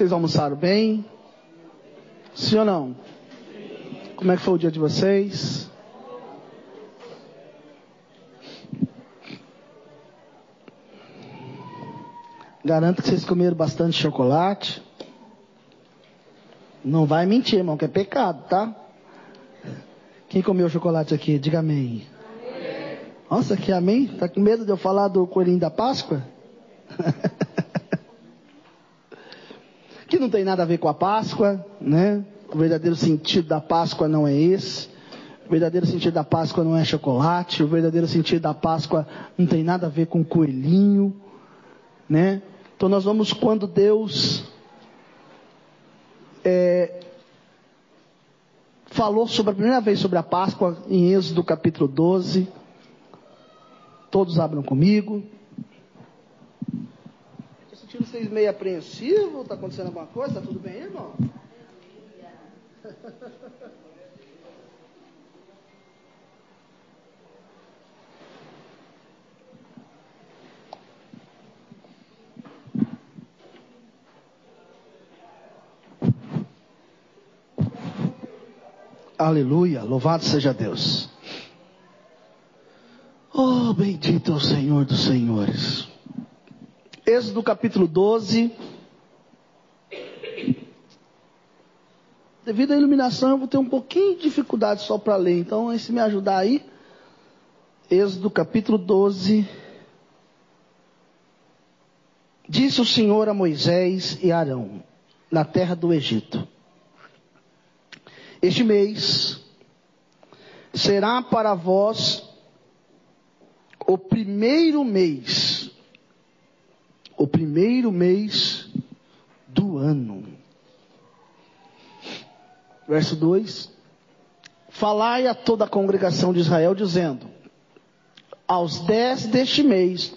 Vocês almoçaram bem? Sim ou não? Como é que foi o dia de vocês? Garanto que vocês comeram bastante chocolate. Não vai mentir, irmão, que é pecado, tá? Quem comeu chocolate aqui? Diga amém. amém. Nossa, que amém? Tá com medo de eu falar do coelhinho da Páscoa? não tem nada a ver com a Páscoa, né? O verdadeiro sentido da Páscoa não é esse. O verdadeiro sentido da Páscoa não é chocolate. O verdadeiro sentido da Páscoa não tem nada a ver com coelhinho, né? Então nós vamos quando Deus é, falou sobre a primeira vez sobre a Páscoa em Êxodo capítulo 12. Todos abram comigo. Vocês meio apreensivos. Está acontecendo alguma coisa? Está tudo bem, irmão? Aleluia, louvado seja Deus. Oh, bendito é o Senhor dos Senhores. Êxodo capítulo 12. Devido à iluminação, eu vou ter um pouquinho de dificuldade só para ler. Então, se me ajudar aí. Êxodo capítulo 12. Disse o Senhor a Moisés e Arão, na terra do Egito: Este mês será para vós o primeiro mês, o primeiro mês do ano. Verso 2: Falai a toda a congregação de Israel, dizendo: Aos dez deste mês,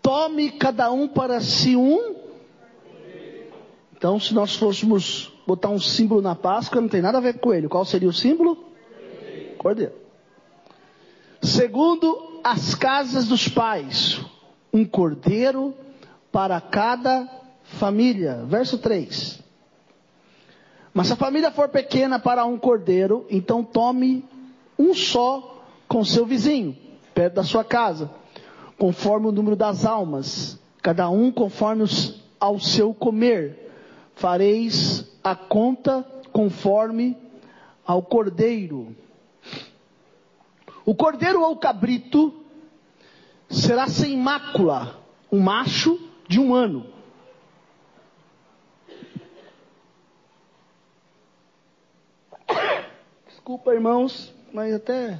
tome cada um para si um. Então, se nós fôssemos botar um símbolo na Páscoa, não tem nada a ver com ele. Qual seria o símbolo? Cordeiro. Segundo as casas dos pais, um cordeiro para cada família. Verso 3. Mas se a família for pequena para um cordeiro, então tome um só com seu vizinho, perto da sua casa, conforme o número das almas, cada um conforme ao seu comer. Fareis a conta conforme ao cordeiro. O cordeiro ou cabrito será sem mácula, um macho de um ano. Desculpa, irmãos, mas até,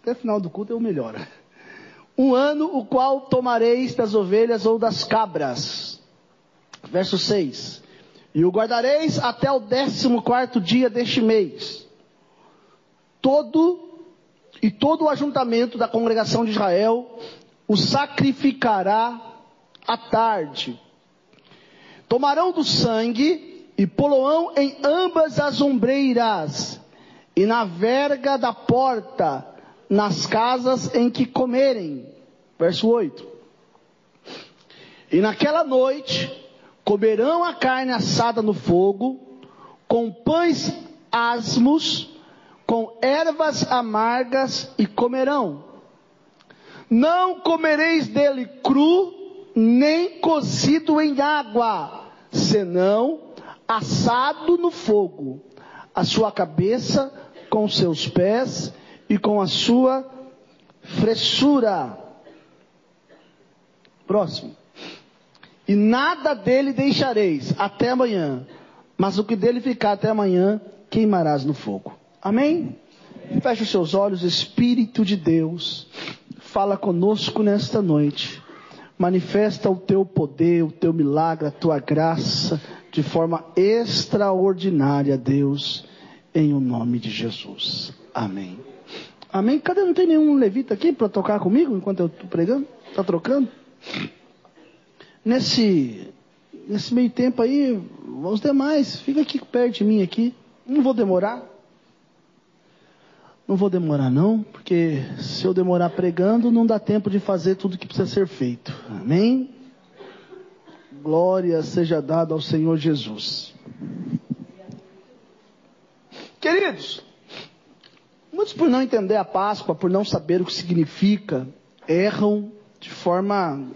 até final do culto eu melhoro. Um ano o qual tomareis das ovelhas ou das cabras. Verso 6. E o guardareis até o décimo quarto dia deste mês. Todo e todo o ajuntamento da congregação de Israel o sacrificará à tarde. Tomarão do sangue e poloão em ambas as ombreiras e na verga da porta, nas casas em que comerem. Verso 8. E naquela noite comerão a carne assada no fogo, com pães asmos, com ervas amargas e comerão. Não comereis dele cru, nem cozido em água, senão assado no fogo. A sua cabeça com seus pés e com a sua fressura. Próximo. E nada dele deixareis até amanhã, mas o que dele ficar até amanhã queimarás no fogo. Amém? Feche os seus olhos, Espírito de Deus, fala conosco nesta noite. Manifesta o teu poder, o teu milagre, a tua graça de forma extraordinária, Deus em o nome de Jesus. Amém. Amém. Cadê? Não tem nenhum levita aqui para tocar comigo enquanto eu estou pregando? Está trocando? Nesse, nesse meio tempo aí, os demais, fica aqui perto de mim aqui. Não vou demorar. Não vou demorar não, porque se eu demorar pregando, não dá tempo de fazer tudo que precisa ser feito. Amém? glória seja dada ao Senhor Jesus. Queridos, muitos por não entender a Páscoa, por não saber o que significa, erram de forma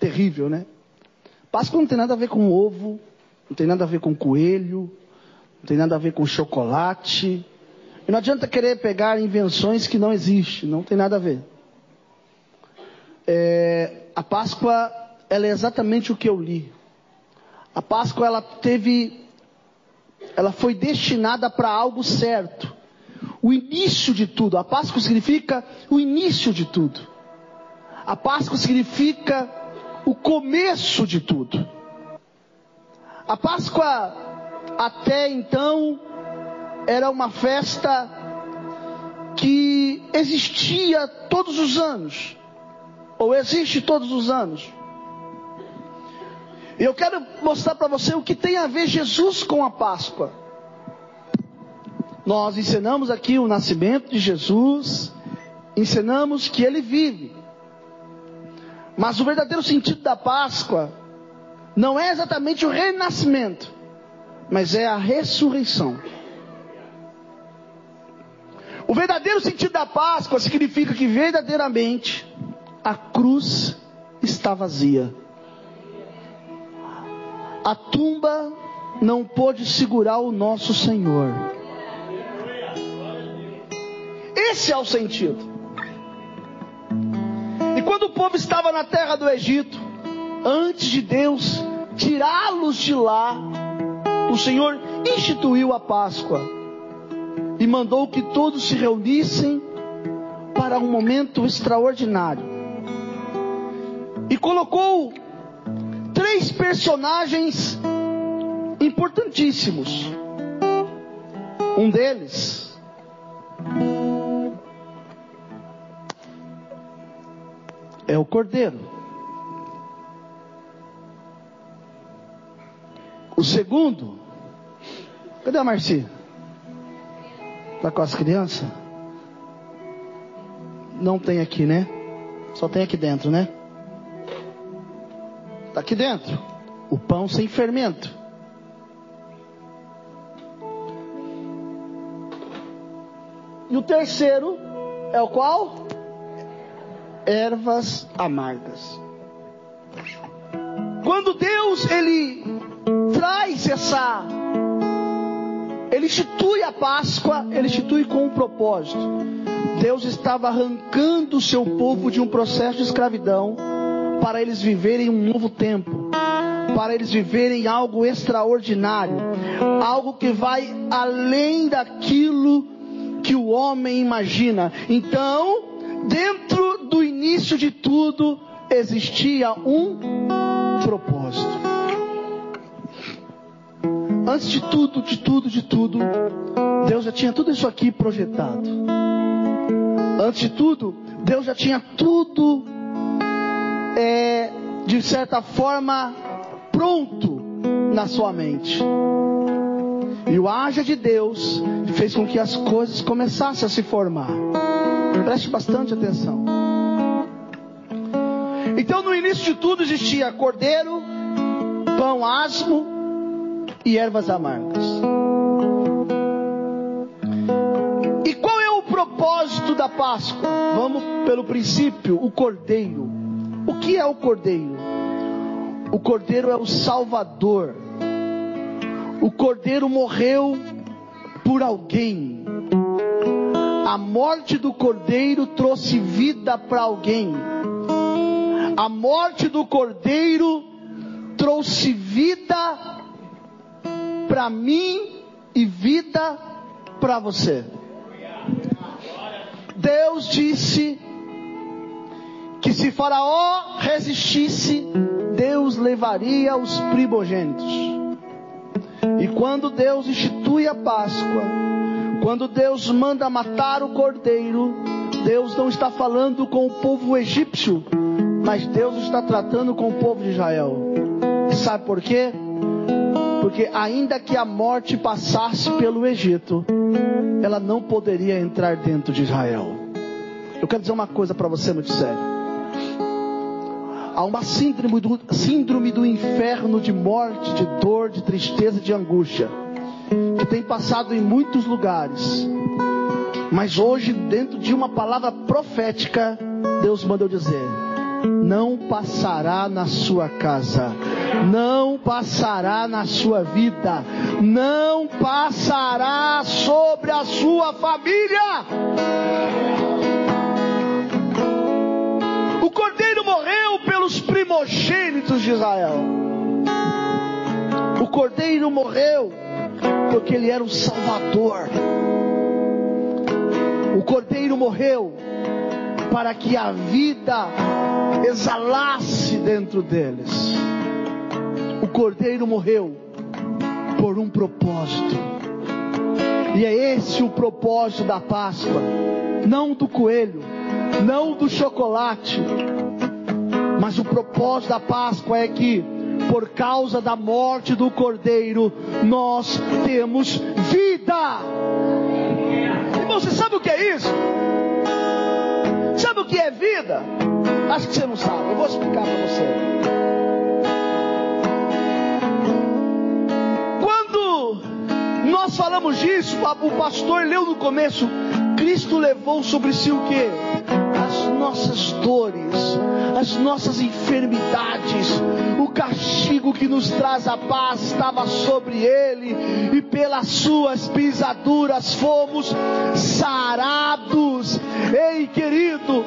terrível, né? Páscoa não tem nada a ver com ovo, não tem nada a ver com coelho, não tem nada a ver com chocolate. E não adianta querer pegar invenções que não existem, não tem nada a ver. É, a Páscoa, ela é exatamente o que eu li. A Páscoa, ela teve, ela foi destinada para algo certo. O início de tudo. A Páscoa significa o início de tudo. A Páscoa significa o começo de tudo. A Páscoa, até então, era uma festa que existia todos os anos ou existe todos os anos. E eu quero mostrar para você o que tem a ver Jesus com a Páscoa. Nós ensinamos aqui o nascimento de Jesus, ensinamos que ele vive. Mas o verdadeiro sentido da Páscoa não é exatamente o renascimento, mas é a ressurreição. O verdadeiro sentido da Páscoa significa que verdadeiramente a cruz está vazia. A tumba não pôde segurar o nosso Senhor. Esse é o sentido. E quando o povo estava na terra do Egito, antes de Deus tirá-los de lá, o Senhor instituiu a Páscoa e mandou que todos se reunissem para um momento extraordinário e colocou três personagens importantíssimos. Um deles é o cordeiro. O segundo, cadê a Marci? Está com as crianças? Não tem aqui, né? Só tem aqui dentro, né? Está aqui dentro. O pão sem fermento. E o terceiro é o qual? Ervas amargas. Quando Deus ele traz essa ele institui a Páscoa, ele institui com um propósito. Deus estava arrancando o seu povo de um processo de escravidão para eles viverem um novo tempo, para eles viverem algo extraordinário, algo que vai além daquilo que o homem imagina. Então, dentro do início de tudo, existia um propósito. Antes de tudo, de tudo, de tudo, Deus já tinha tudo isso aqui projetado. Antes de tudo, Deus já tinha tudo é, de certa forma, pronto na sua mente. E o haja de Deus fez com que as coisas começassem a se formar. Preste bastante atenção. Então, no início de tudo, existia cordeiro, pão asmo e ervas amargas. E qual é o propósito da Páscoa? Vamos pelo princípio: o cordeiro. O que é o cordeiro? O cordeiro é o salvador. O cordeiro morreu por alguém. A morte do cordeiro trouxe vida para alguém. A morte do cordeiro trouxe vida para mim e vida para você. Deus disse que se Faraó resistisse, Deus levaria os primogênitos. E quando Deus institui a Páscoa, quando Deus manda matar o cordeiro, Deus não está falando com o povo egípcio, mas Deus está tratando com o povo de Israel. E sabe por quê? Porque ainda que a morte passasse pelo Egito, ela não poderia entrar dentro de Israel. Eu quero dizer uma coisa para você muito sério. Há uma síndrome do, síndrome do inferno de morte, de dor, de tristeza, de angústia, que tem passado em muitos lugares. Mas hoje, dentro de uma palavra profética, Deus mandou dizer: não passará na sua casa, não passará na sua vida, não passará sobre a sua família. O cordeiro morreu pelos primogênitos de Israel. O cordeiro morreu porque ele era o salvador. O cordeiro morreu para que a vida exalasse dentro deles. O cordeiro morreu por um propósito. E é esse o propósito da Páscoa, não do coelho, não do chocolate, mas o propósito da Páscoa é que, por causa da morte do cordeiro, nós temos vida. Irmão, você sabe o que é isso? Sabe o que é vida? Acho que você não sabe, eu vou explicar para você. Quando nós falamos disso, o pastor leu no começo, Cristo levou sobre si o que? As nossas dores, as nossas enfermidades, o castigo que nos traz a paz estava sobre ele, e pelas suas pisaduras fomos sarados. Ei, querido,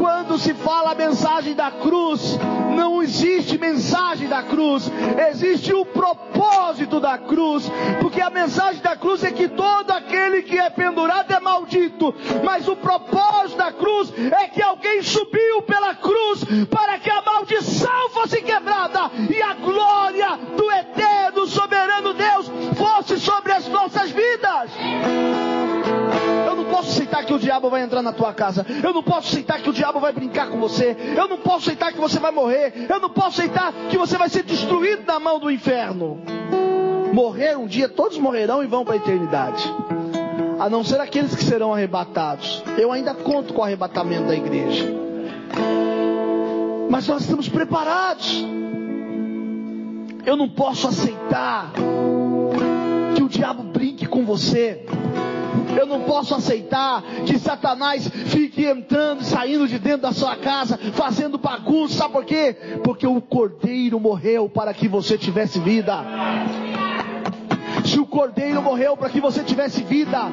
quando se fala a mensagem da cruz, não existe mensagem da cruz, existe o propósito da cruz, porque a mensagem da cruz é que todo aquele que é pendurado é maldito, mas o propósito da cruz é que alguém subiu pela cruz para que a maldição fosse quebrada e a glória do eterno soberano Deus fosse sobre as nossas vidas. Eu não posso aceitar que o diabo vai entrar na tua casa. Eu não posso aceitar que o diabo vai brincar com você. Eu não posso aceitar que você vai morrer. Eu não posso aceitar que você vai ser destruído na mão do inferno. Morrer um dia, todos morrerão e vão para a eternidade. A não ser aqueles que serão arrebatados. Eu ainda conto com o arrebatamento da igreja. Mas nós estamos preparados. Eu não posso aceitar que o diabo brinque com você. Eu não posso aceitar que Satanás fique entrando e saindo de dentro da sua casa, fazendo bagunça. Sabe por quê? Porque o cordeiro morreu para que você tivesse vida. Se o cordeiro morreu para que você tivesse vida,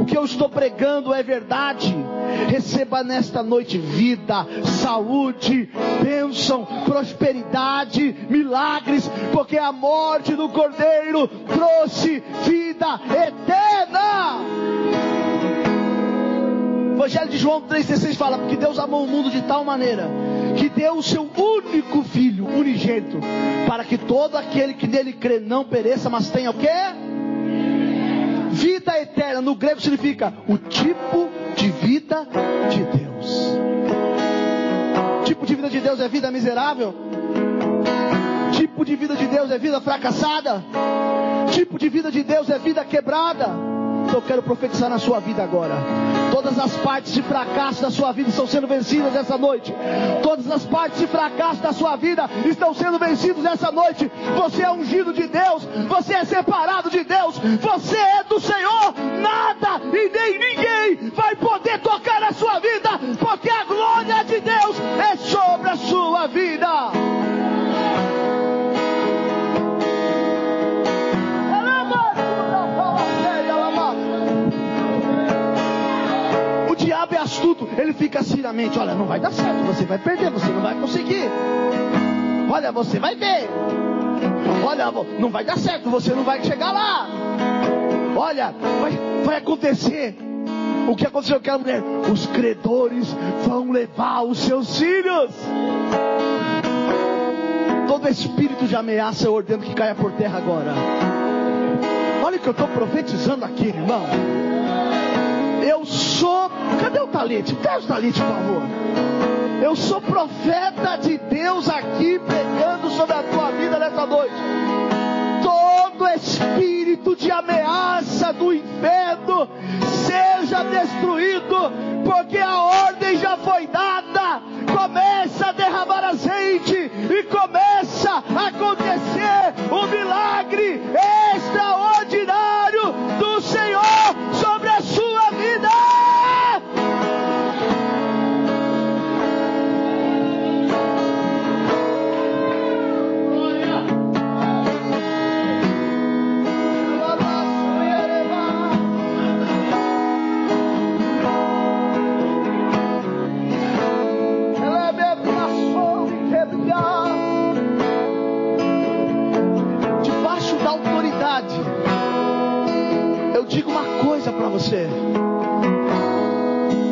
o que eu estou pregando é verdade. Receba nesta noite vida, saúde, bênção, prosperidade, milagres, porque a morte do Cordeiro trouxe vida eterna. Evangelho de João 3,16 fala: Porque Deus amou o mundo de tal maneira que deu o seu único filho, unigênito, para que todo aquele que nele crê não pereça, mas tenha o quê? Vida eterna, no grego significa o tipo de vida de Deus. O tipo de vida de Deus é vida miserável? Tipo de vida de Deus é vida fracassada? Tipo de vida de Deus é vida quebrada? Eu quero profetizar na sua vida agora. Todas as partes de fracasso da sua vida estão sendo vencidas essa noite. Todas as partes de fracasso da sua vida estão sendo vencidas essa noite. Você é ungido de Deus. Você é separado de Deus. Você é do Senhor. Nada e nem ninguém vai poder tocar na sua vida, porque a glória de Deus astuto, ele fica assim na mente: olha, não vai dar certo, você vai perder, você não vai conseguir. Olha, você vai ver. Olha, não vai dar certo, você não vai chegar lá. Olha, vai, vai acontecer o que aconteceu com aquela mulher. Os credores vão levar os seus filhos. Todo espírito de ameaça eu ordeno que caia por terra agora. Olha o que eu estou profetizando aqui, irmão. Eu sou. Cadê o talite? Traz o talite, por favor. Eu sou profeta de Deus aqui pregando sobre a tua vida nessa noite. Todo espírito de ameaça do inferno seja destruído, porque a ordem já foi dada. Começa a derramar azeite e começa a acontecer você.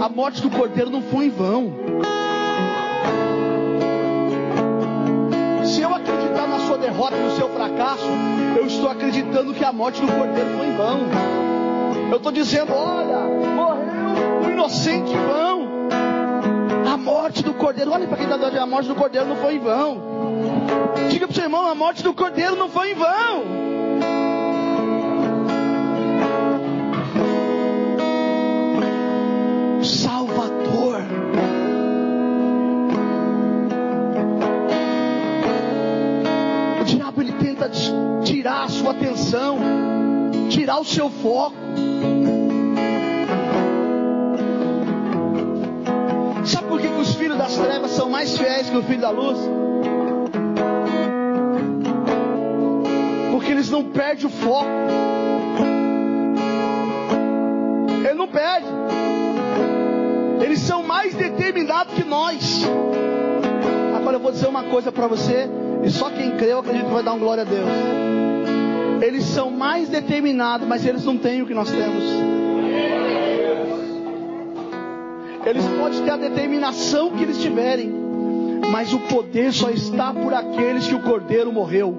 A morte do cordeiro não foi em vão. Se eu acreditar na sua derrota, no seu fracasso, eu estou acreditando que a morte do cordeiro foi em vão. Eu estou dizendo, olha, morreu o inocente em vão. A morte do cordeiro, olha para quem está dando a morte do cordeiro não foi em vão. Diga para o seu irmão, a morte do cordeiro não foi em vão. Sua atenção, tirar o seu foco. Sabe por que, que os filhos das trevas são mais fiéis que o filho da luz? Porque eles não perdem o foco. Ele não perde. Eles são mais determinados que nós. Agora eu vou dizer uma coisa para você, e só quem crê eu acredito que vai dar um glória a Deus. Eles são mais determinados, mas eles não têm o que nós temos. Eles podem ter a determinação que eles tiverem, mas o poder só está por aqueles que o Cordeiro morreu.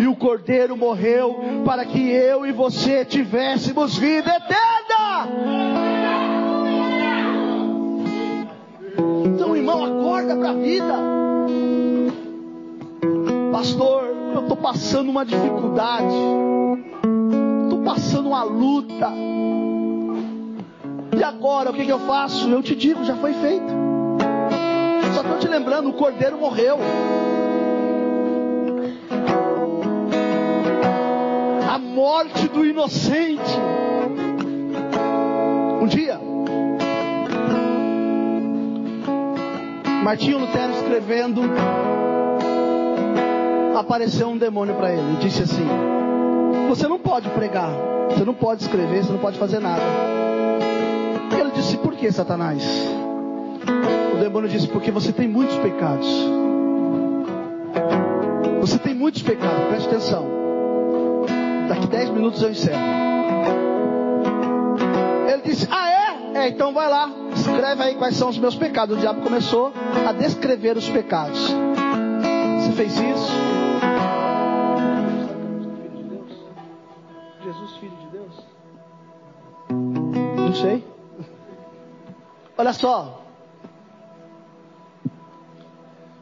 E o Cordeiro morreu para que eu e você tivéssemos vida eterna. Para a vida. Pastor, eu estou passando uma dificuldade, estou passando uma luta. E agora, o que, que eu faço? Eu te digo, já foi feito. Só estou te lembrando, o cordeiro morreu. A morte do inocente. Um dia, Martinho Lutero escrevendo apareceu um demônio para ele e disse assim: Você não pode pregar, você não pode escrever, você não pode fazer nada. Ele disse: Por que, Satanás? O demônio disse: Porque você tem muitos pecados. Você tem muitos pecados, preste atenção. Daqui 10 minutos eu encerro. Ele disse: Ah, é? É, então vai lá, escreve aí quais são os meus pecados. O diabo começou a descrever os pecados. Você fez isso? sei. Olha só.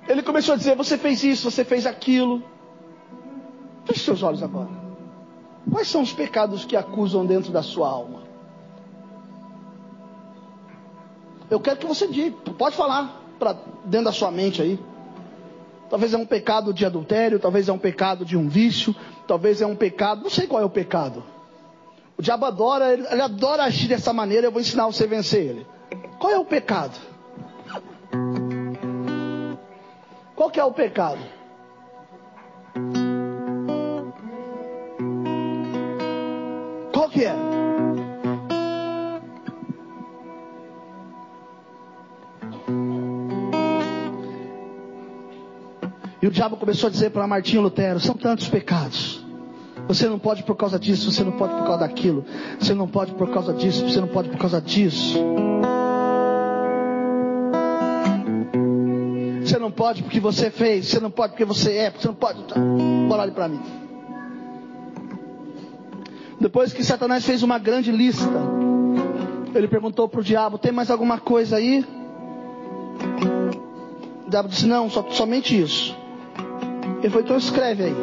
Ele começou a dizer: Você fez isso, você fez aquilo. Feche seus olhos agora. Quais são os pecados que acusam dentro da sua alma? Eu quero que você diga, pode falar para dentro da sua mente aí. Talvez é um pecado de adultério, talvez é um pecado de um vício, talvez é um pecado, não sei qual é o pecado. O diabo adora, ele, ele adora agir dessa maneira, eu vou ensinar você a vencer ele. Qual é o pecado? Qual que é o pecado? Qual que é? Diabo começou a dizer para Martinho Lutero: são tantos pecados. Você não pode por causa disso, você não pode por causa daquilo, você não pode por causa disso, você não pode por causa disso. Você não pode porque você fez, você não pode porque você é, você não pode. Bora ali para mim. Depois que Satanás fez uma grande lista, ele perguntou para o diabo: Tem mais alguma coisa aí? O diabo disse: Não, só, somente isso. Ele falou: Então escreve aí.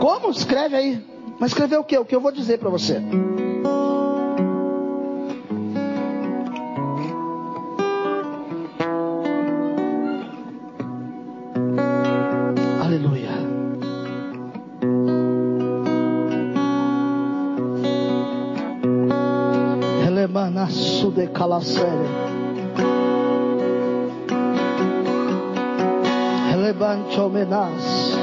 Como? Escreve aí. Mas escrever o que? O que eu vou dizer para você. Aleluia. Elemanaço de calacere. Elebante homenagem.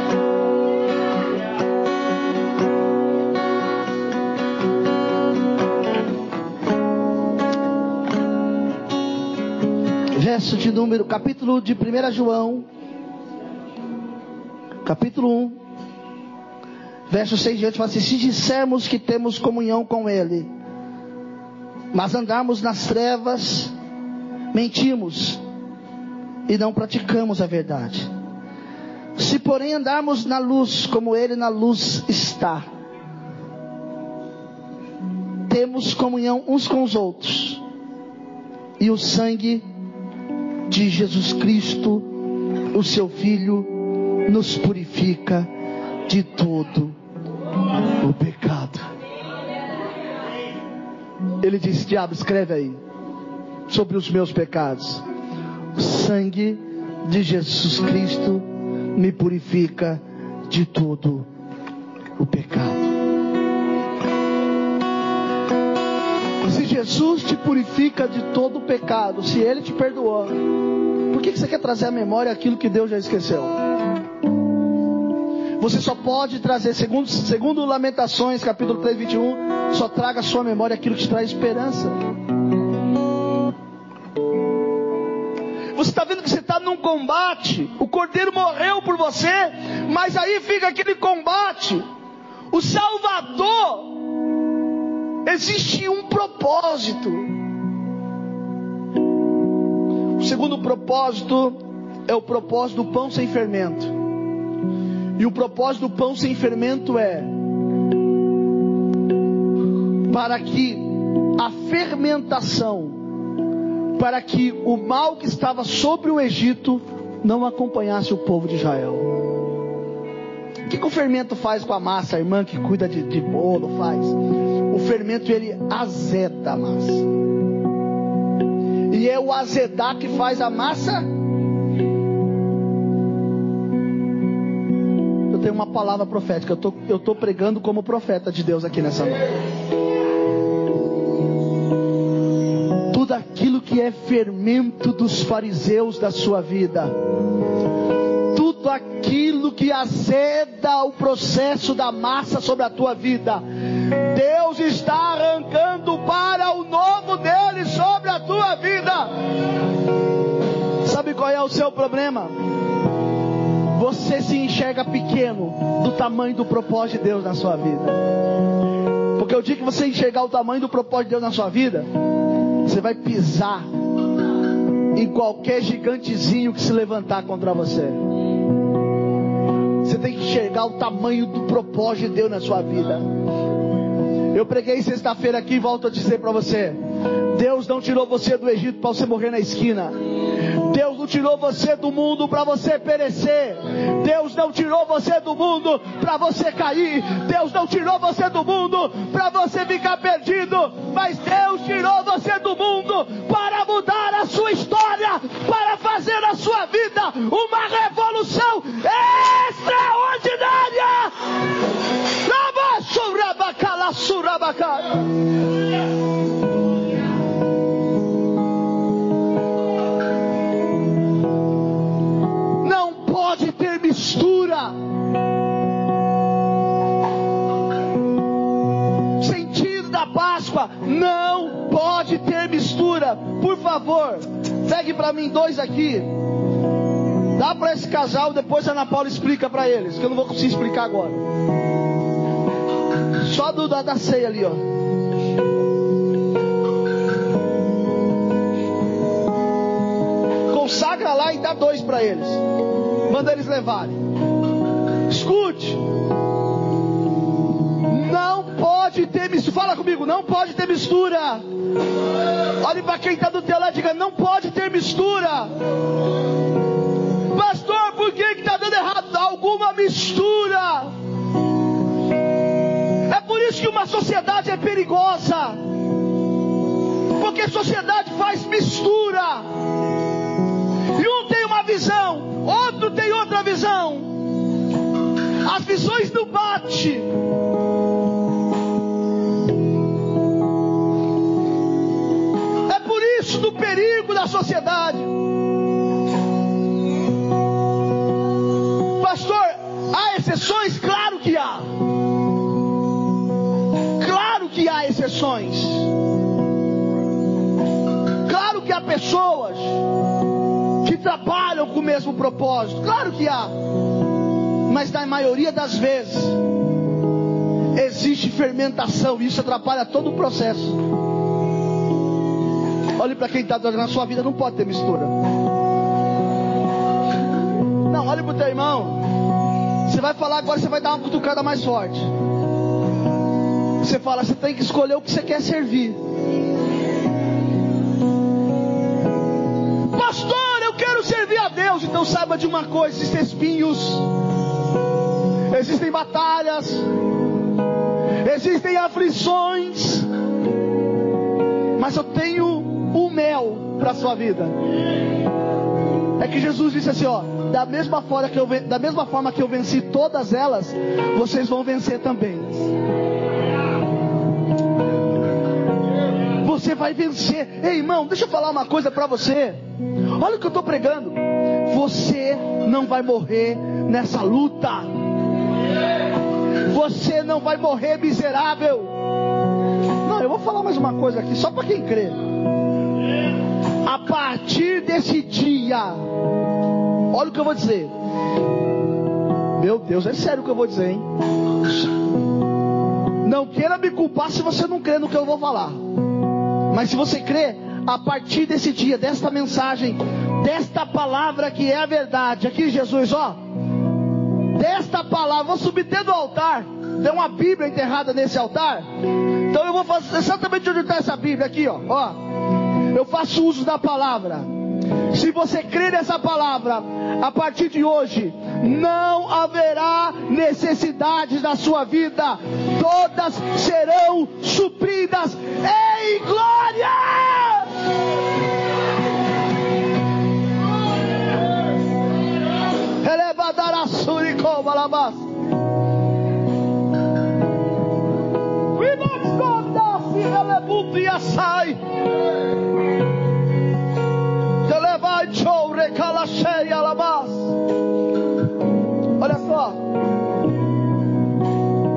verso de número, capítulo de 1 João, capítulo 1, Verso 6 diante fala assim: se dissermos que temos comunhão com Ele, mas andarmos nas trevas, mentimos e não praticamos a verdade. Se porém andarmos na luz, como Ele na luz está, temos comunhão uns com os outros, e o sangue de Jesus Cristo, o Seu Filho, nos purifica de todo o pecado. Ele disse: Diabo, escreve aí sobre os meus pecados. O sangue de Jesus Cristo me purifica de todo o pecado. Se Jesus te purifica de todo o pecado, se Ele te perdoou, por que você quer trazer à memória aquilo que Deus já esqueceu? Você só pode trazer, segundo, segundo Lamentações, capítulo 3, 21, só traga à sua memória aquilo que te traz esperança. Você está vendo que você num combate. O cordeiro morreu por você, mas aí fica aquele combate. O Salvador, existe um propósito. O segundo propósito é o propósito do pão sem fermento. E o propósito do pão sem fermento é para que a fermentação para que o mal que estava sobre o Egito não acompanhasse o povo de Israel. O que, que o fermento faz com a massa, a irmã que cuida de, de bolo faz? O fermento ele azeda a massa. E é o azedar que faz a massa. Eu tenho uma palavra profética. Eu estou pregando como profeta de Deus aqui nessa noite. Que é fermento dos fariseus da sua vida, tudo aquilo que azeda o processo da massa sobre a tua vida, Deus está arrancando para o novo dele sobre a tua vida. Sabe qual é o seu problema? Você se enxerga pequeno do tamanho do propósito de Deus na sua vida. Porque o dia que você enxergar o tamanho do propósito de Deus na sua vida, você vai pisar em qualquer gigantezinho que se levantar contra você. Você tem que enxergar o tamanho do propósito de Deus na sua vida. Eu preguei sexta-feira aqui e volto a dizer para você: Deus não tirou você do Egito para você morrer na esquina. Deus não tirou você do mundo para você perecer. Deus não tirou você do mundo para você cair. Deus não tirou você do mundo para você ficar perdido. Mas Deus tirou você do mundo para mudar a sua história, para fazer a sua vida uma revolução extraordinária. Não não pode ter mistura. Por favor, pegue para mim dois aqui. Dá para esse casal, depois a Ana Paula explica para eles, que eu não vou conseguir explicar agora. Só do da, da ceia ali, ó. Consagra lá e dá dois para eles. Manda eles levarem. Escute. Não pode ter mistura. Fala comigo, não pode ter mistura. Olhe para quem está do teu lado e diga: não pode ter mistura. Pastor, por que está dando errado? Alguma mistura. É por isso que uma sociedade é perigosa. Porque a sociedade faz mistura. E um tem uma visão, outro tem outra visão. As visões não batem. Da sociedade. Pastor, há exceções? Claro que há. Claro que há exceções. Claro que há pessoas que trabalham com o mesmo propósito. Claro que há. Mas na maioria das vezes, existe fermentação, e isso atrapalha todo o processo. Olhe para quem está na sua vida, não pode ter mistura. Não, olhe para o teu irmão. Você vai falar agora, você vai dar uma cutucada mais forte. Você fala, você tem que escolher o que você quer servir. Pastor, eu quero servir a Deus. Então saiba de uma coisa: existem espinhos, existem batalhas, existem aflições. Mas eu tenho o mel para a sua vida. É que Jesus disse assim, ó, da mesma forma que eu da mesma forma que eu venci todas elas, vocês vão vencer também. Você vai vencer. Ei, irmão, deixa eu falar uma coisa para você. Olha o que eu estou pregando. Você não vai morrer nessa luta. Você não vai morrer miserável. Não, eu vou falar mais uma coisa aqui, só para quem crê. A partir desse dia, olha o que eu vou dizer. Meu Deus, é sério o que eu vou dizer, hein? Não queira me culpar se você não crê no que eu vou falar. Mas se você crê, a partir desse dia, desta mensagem, desta palavra que é a verdade, aqui Jesus, ó, desta palavra, vou subir dentro do altar, tem uma Bíblia enterrada nesse altar, então eu vou fazer exatamente onde está essa Bíblia, aqui, ó, ó, faço uso da palavra, se você crer nessa palavra, a partir de hoje, não haverá necessidades na sua vida, todas serão supridas em glória. We must go Olha só.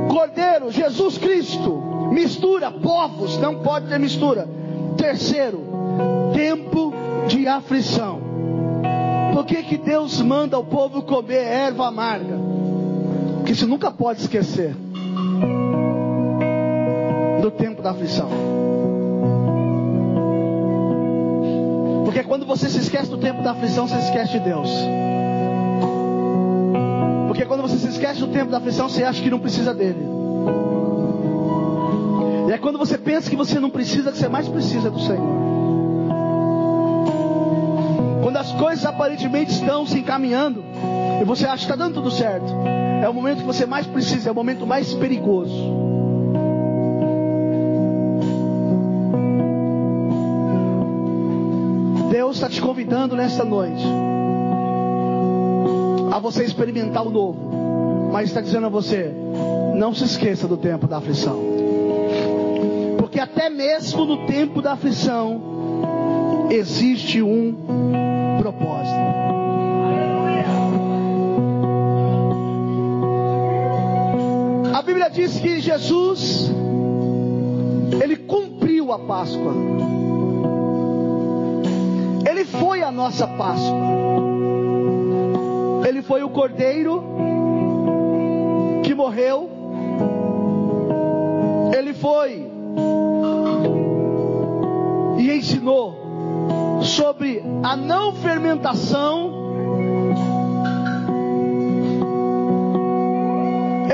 Cordeiro, Jesus Cristo, mistura povos, não pode ter mistura. Terceiro, tempo de aflição. Por que, que Deus manda o povo comer erva amarga? Porque você nunca pode esquecer do tempo da aflição. Quando você se esquece do tempo da aflição, você se esquece de Deus. Porque quando você se esquece do tempo da aflição, você acha que não precisa dele. E é quando você pensa que você não precisa, que você mais precisa do Senhor. Quando as coisas aparentemente estão se encaminhando, e você acha que está dando tudo certo, é o momento que você mais precisa, é o momento mais perigoso. Deus está te convidando nesta noite a você experimentar o novo, mas está dizendo a você: não se esqueça do tempo da aflição, porque até mesmo no tempo da aflição existe um propósito. A Bíblia diz que Jesus ele cumpriu a Páscoa. Nossa Páscoa. Ele foi o cordeiro que morreu. Ele foi e ensinou sobre a não fermentação.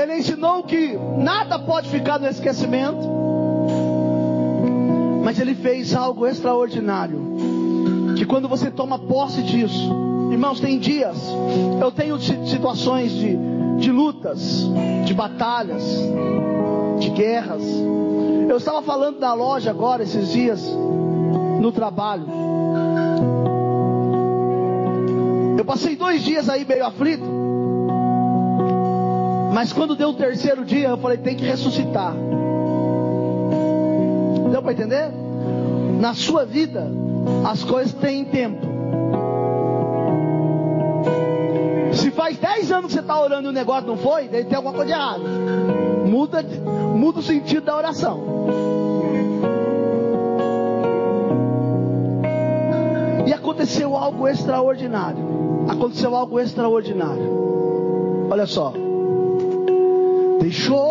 Ele ensinou que nada pode ficar no esquecimento. Mas ele fez algo extraordinário. Que quando você toma posse disso, Irmãos, tem dias, eu tenho situações de, de lutas, de batalhas, de guerras. Eu estava falando da loja agora, esses dias, no trabalho. Eu passei dois dias aí meio aflito. Mas quando deu o terceiro dia, eu falei: tem que ressuscitar. Deu para entender? Na sua vida, as coisas têm tempo. Se faz 10 anos que você está orando e o negócio não foi, deve ter alguma coisa de errado. Muda, muda o sentido da oração. E aconteceu algo extraordinário. Aconteceu algo extraordinário. Olha só. Deixou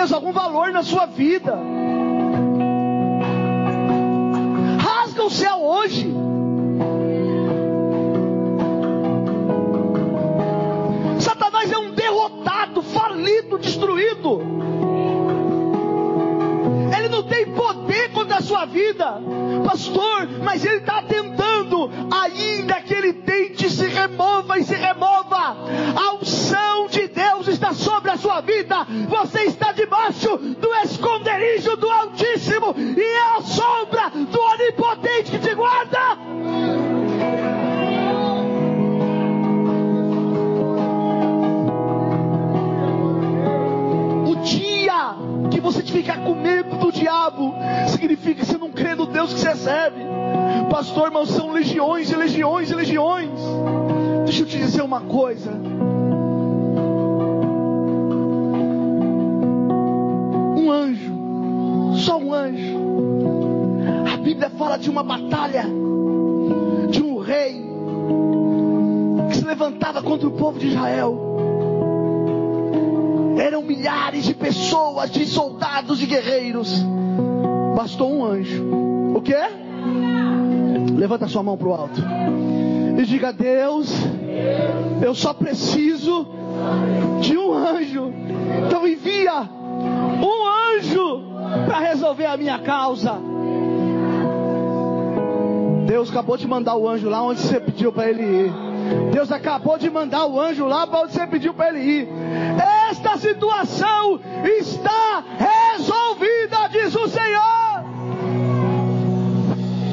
peso, algum valor na sua vida. É a minha causa. Deus acabou de mandar o anjo lá onde você pediu para ele ir. Deus acabou de mandar o anjo lá para onde você pediu para ele ir. Esta situação está resolvida, diz o Senhor.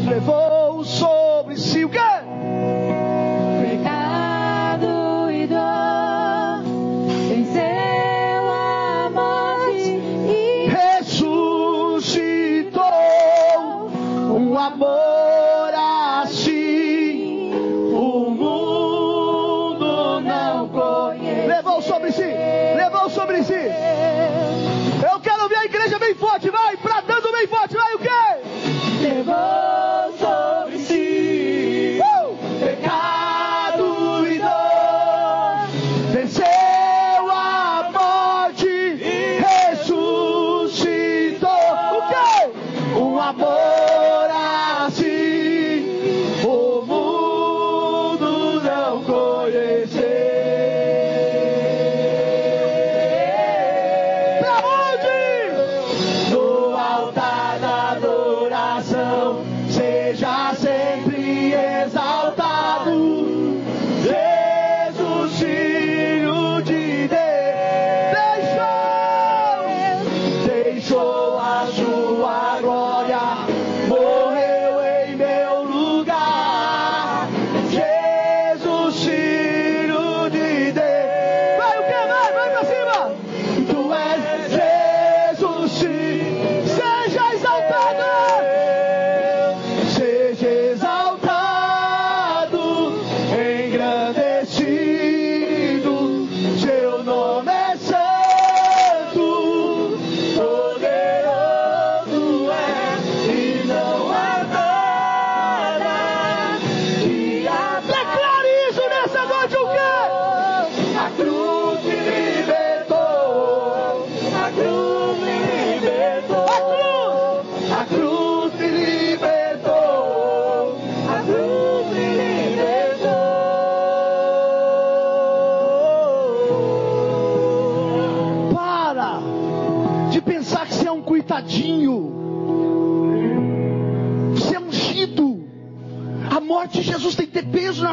Levou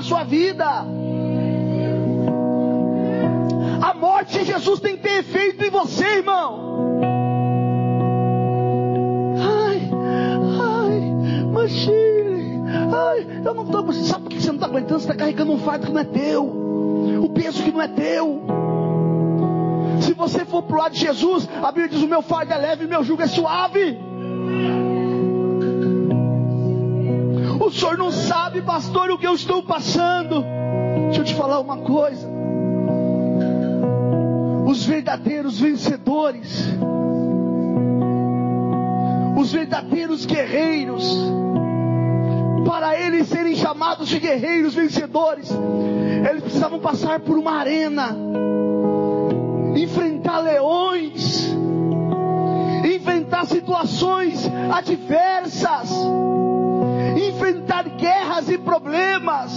sua vida. A morte de Jesus tem que ter efeito em você, irmão. Ai, ai, mas Chile, ai, eu não estou. Sabe por que você não está aguentando? Você está carregando um fardo que não é teu, o peso que não é teu. Se você for pro lado de Jesus, a Bíblia diz: o meu fardo é leve, o meu jugo é suave. Senhor não sabe, pastor, o que eu estou passando. Deixa eu te falar uma coisa. Os verdadeiros vencedores, os verdadeiros guerreiros, para eles serem chamados de guerreiros vencedores, eles precisavam passar por uma arena, enfrentar leões, enfrentar situações adversas enfrentar guerras e problemas.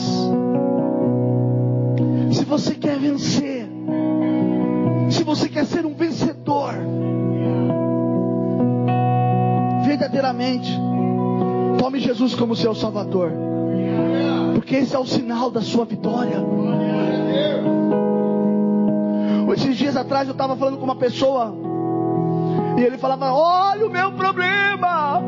Se você quer vencer, se você quer ser um vencedor, verdadeiramente, tome Jesus como seu Salvador, porque esse é o sinal da sua vitória. Esses dias atrás eu estava falando com uma pessoa e ele falava: Olha o meu problema,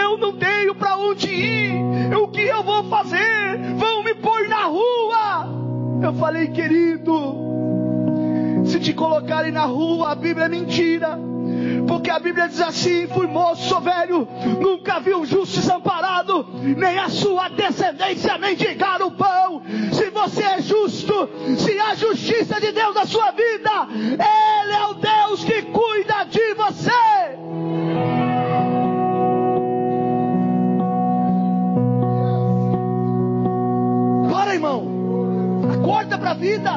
eu não tenho para onde ir, o que eu vou fazer? Vão me pôr na rua. Eu falei, querido, se te colocarem na rua, a Bíblia é mentira. Porque a Bíblia diz assim: fui moço, sou velho, nunca vi um justo desamparado, nem a sua descendência mendigar o pão. Se você é justo, se há justiça de Deus na sua vida, Ele é o Deus que cuida. Bora, irmão, acorda para a vida.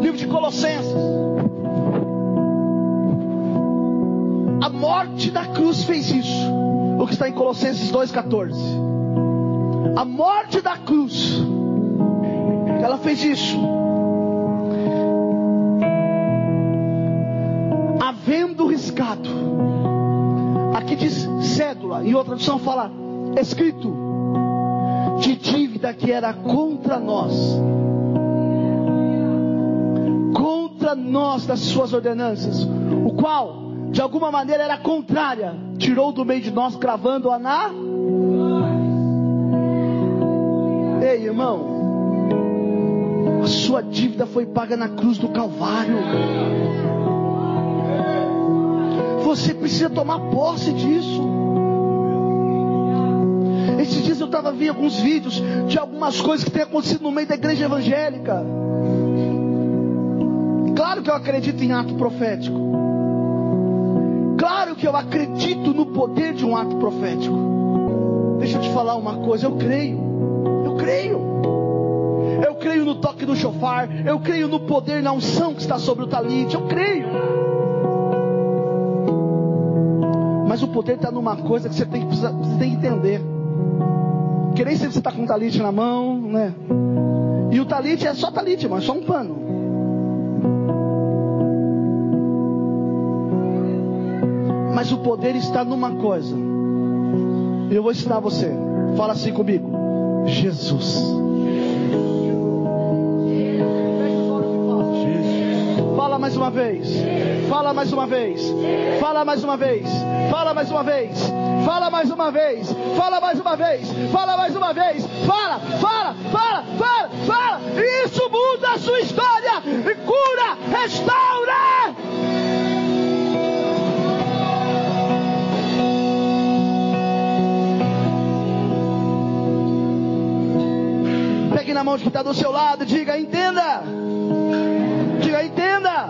Livro de Colossenses. A morte da cruz fez isso. O que está em Colossenses 2,14. A morte da cruz, ela fez isso. Havendo riscado, aqui diz cédula, em outra tradução fala escrito, de dívida que era contra nós, contra nós das suas ordenanças, o qual de alguma maneira era contrária, tirou do meio de nós, cravando-a na. Ei, irmão, a sua dívida foi paga na cruz do Calvário. Você precisa tomar posse disso. Esses dias eu estava vendo alguns vídeos de algumas coisas que têm acontecido no meio da igreja evangélica. Claro que eu acredito em ato profético. Claro que eu acredito no poder de um ato profético. Deixa eu te falar uma coisa, eu creio. Eu creio. Eu creio no toque do chofar, eu creio no poder na unção que está sobre o talite, eu creio. Mas o poder está numa coisa que você tem que, você tem que entender. Você está com o talite na mão, né? E o talite é só talite, mas é só um pano. Mas o poder está numa coisa. Eu vou ensinar você. Fala assim comigo. Jesus. Fala mais uma vez. Fala mais uma vez. Fala mais uma vez. Fala mais uma vez. Fala mais uma vez. Fala mais uma vez. Fala mais uma vez. Fala, fala, fala, fala, fala. Isso muda a sua história. Cura, restaura. Pegue na mão de quem está do seu lado. Diga, entenda. Diga, entenda.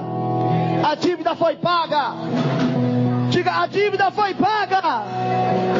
A dívida foi paga. Diga, a dívida foi paga.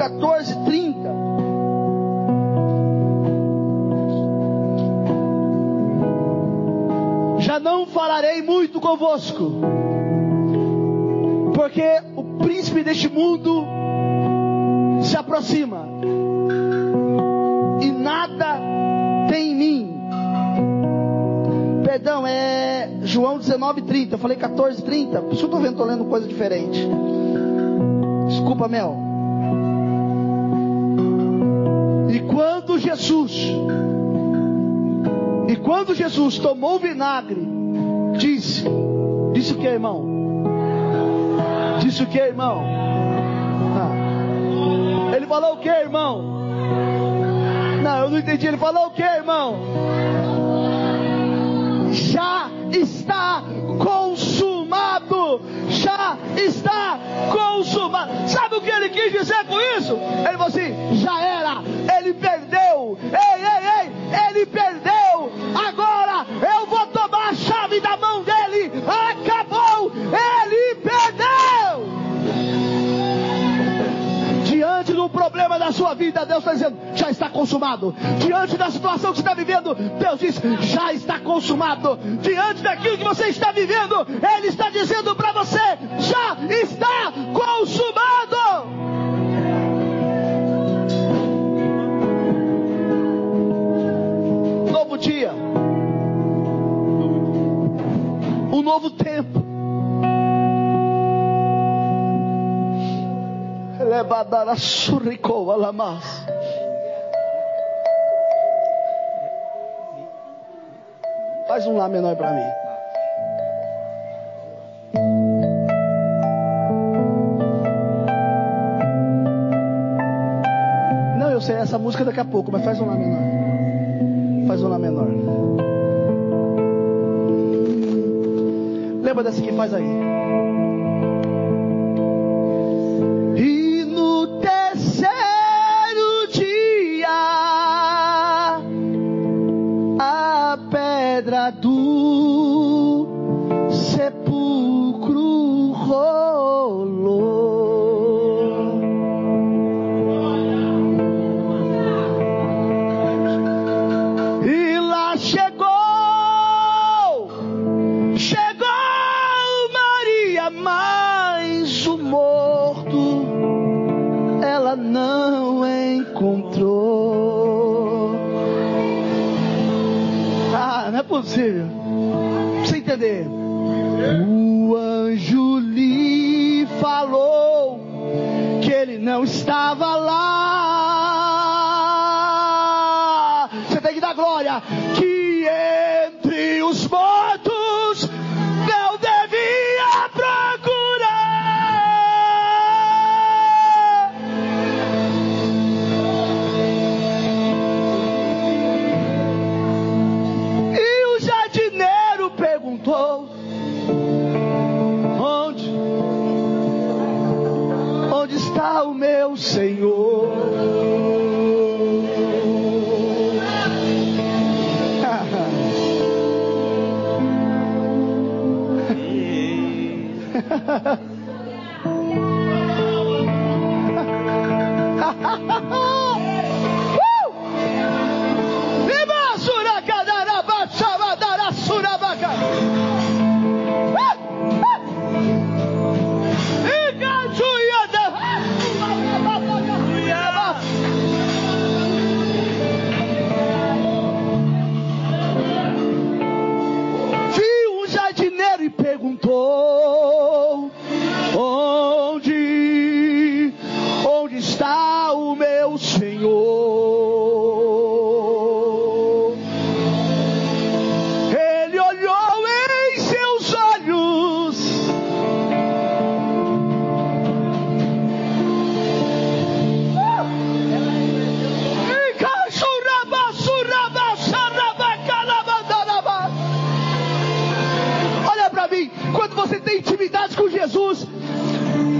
14, 30. Já não falarei muito convosco, porque o príncipe deste mundo se aproxima, e nada tem em mim. Perdão, é João 19:30. Eu falei 14:30. Por isso eu estou vendo, estou lendo coisa diferente. Desculpa, Mel. Jesus, e quando Jesus tomou o vinagre, disse, disse o que, irmão? Disse o que, irmão? Ah. Ele falou o que, irmão? Não, eu não entendi. Ele falou o que, irmão? Já está consumado. Já está consumado. Sabe o que ele quis dizer Deus está dizendo: já está consumado. Diante da situação que você está vivendo, Deus diz: já está consumado. Diante daquilo que você está vivendo, Ele está dizendo para você: já está consumado. Novo dia, um novo tempo. Lebadara surricou alamas. Faz um lá menor para mim. Não, eu sei essa música daqui a pouco, mas faz um lá menor. Faz um lá menor. Lembra dessa aqui? Faz aí.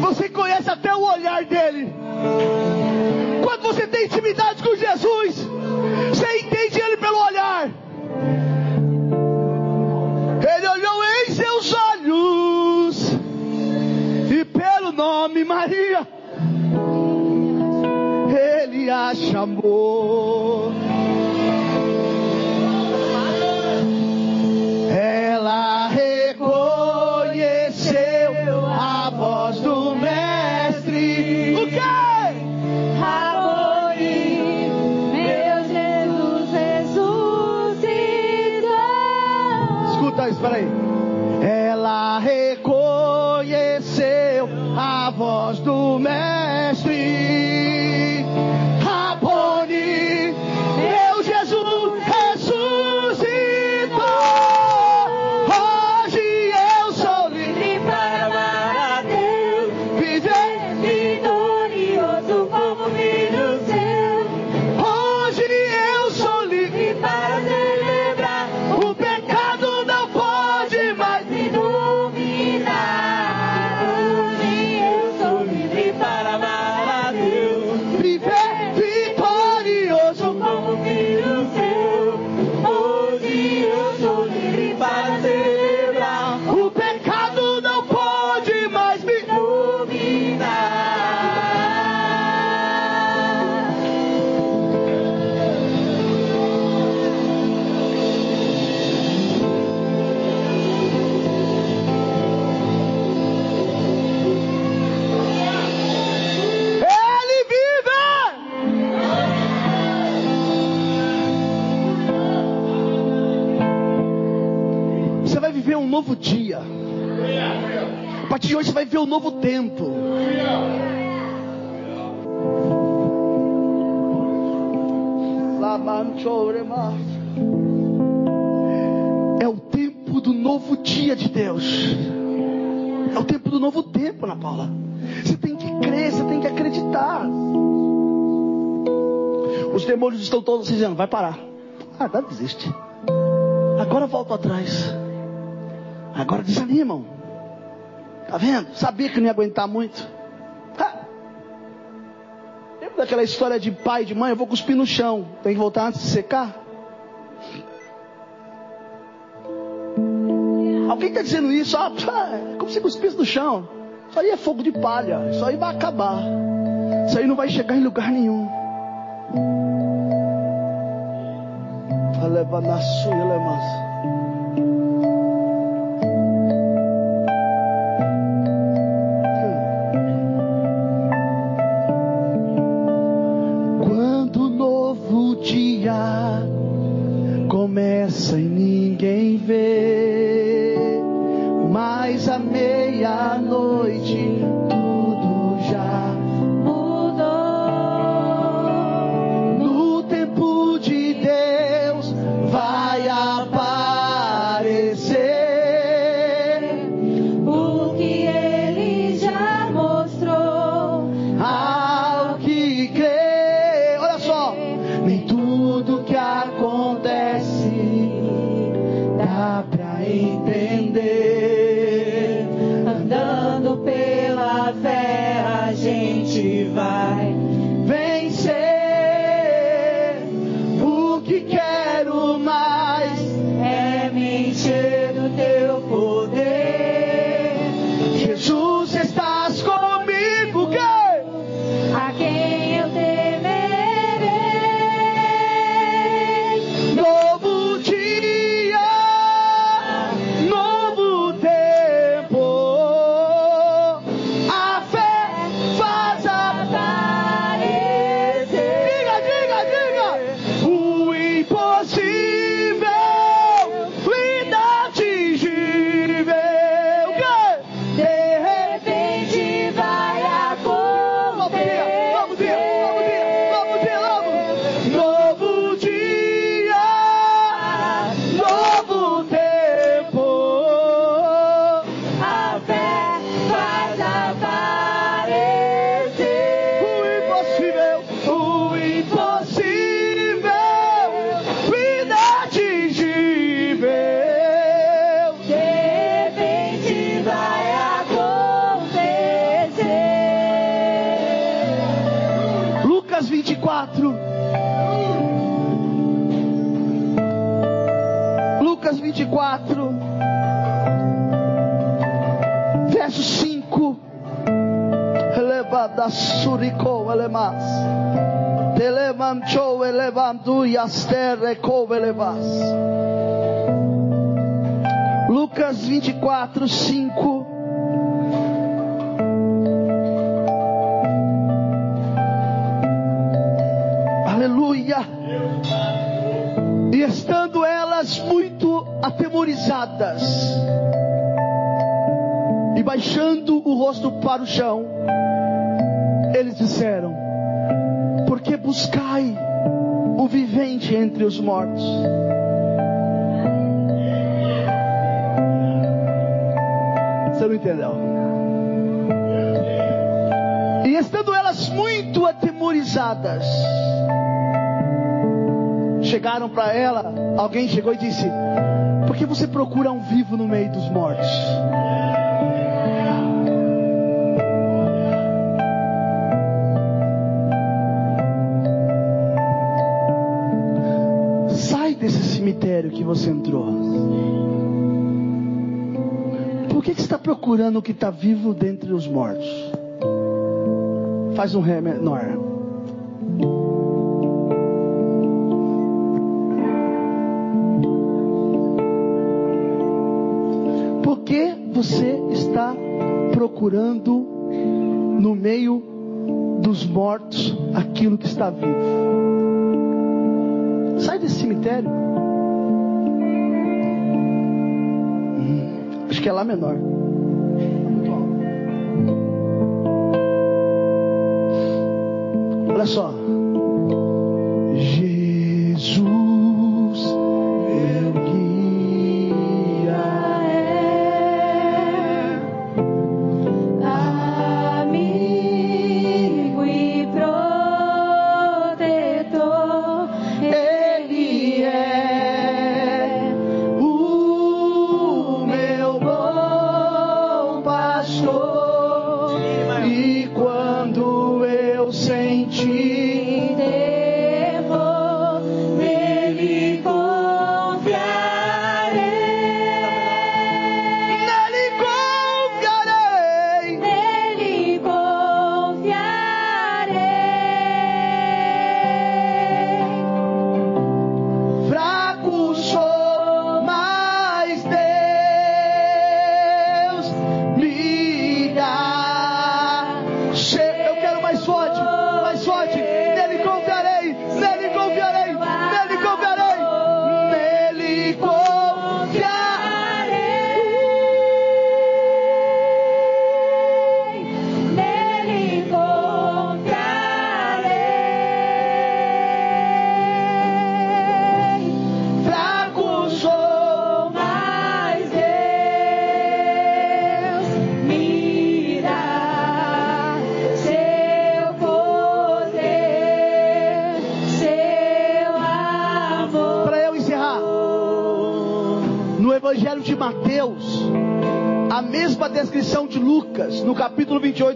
Você conhece até o olhar dele. Quando você tem intimidade com Jesus, você entende ele pelo olhar. Ele olhou em seus olhos e pelo nome Maria, ele a chamou. Novo dia. A partir de hoje você vai viver um novo tempo. É o tempo do novo dia de Deus. É o tempo do novo tempo, Ana Paula. Você tem que crer, você tem que acreditar. Os demônios estão todos dizendo: vai parar. Ah, dá, desiste. Agora volta atrás. Agora desanimam. Tá vendo? Sabia que não ia aguentar muito. Ha! Lembra daquela história de pai e de mãe? Eu vou cuspir no chão. Tem que voltar antes de secar? Alguém está dizendo isso? Ah, como se cuspisse no chão. Isso aí é fogo de palha. Isso aí vai acabar. Isso aí não vai chegar em lugar nenhum. Alebanaçu, elemas. Quando Lucas 24, 5. Aleluia. E estando ela elas muito atemorizadas e baixando o rosto para o chão, eles disseram: Por que buscai o vivente entre os mortos? Você não entendeu? E estando elas muito atemorizadas, chegaram para ela, alguém chegou e disse: Por que você procura um vivo no meio dos mortos? Cemitério que você entrou. Por que, que você está procurando o que está vivo dentre os mortos? Faz um ré menor. Por que você está procurando no meio dos mortos aquilo que está vivo? Sai desse cemitério. Acho que é lá menor. Olha só.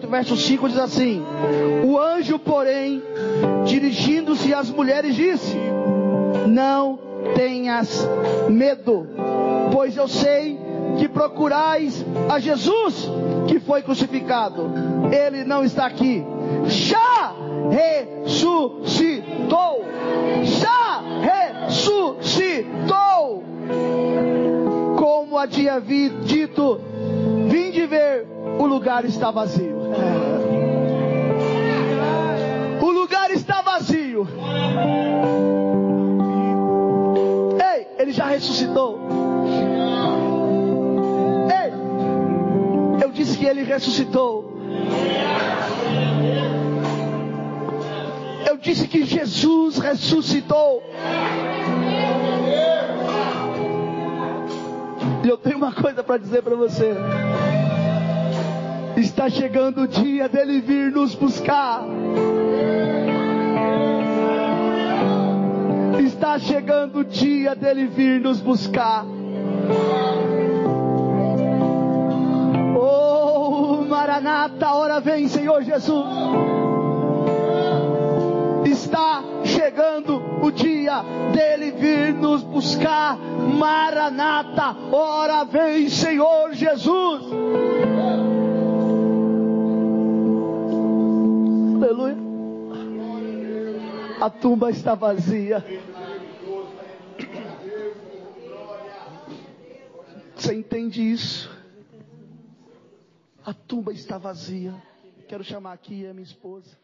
18, verso 5 diz assim: O anjo, porém, dirigindo-se às mulheres, disse: Não tenhas medo, pois eu sei que procurais a Jesus que foi crucificado. Ele não está aqui. Já ressuscitou. Já ressuscitou. Como havia dito, vinde ver o lugar está vazio. O lugar está vazio. Ei, ele já ressuscitou. Ei, eu disse que ele ressuscitou. Eu disse que Jesus ressuscitou. E eu tenho uma coisa para dizer para você. Está chegando o dia dele vir nos buscar. Está chegando o dia dele vir nos buscar. Oh, Maranata, hora vem, Senhor Jesus. Está chegando o dia dele vir nos buscar. Maranata, hora vem, Senhor Jesus. A tumba está vazia. Você entende isso? A tumba está vazia. Quero chamar aqui a minha esposa.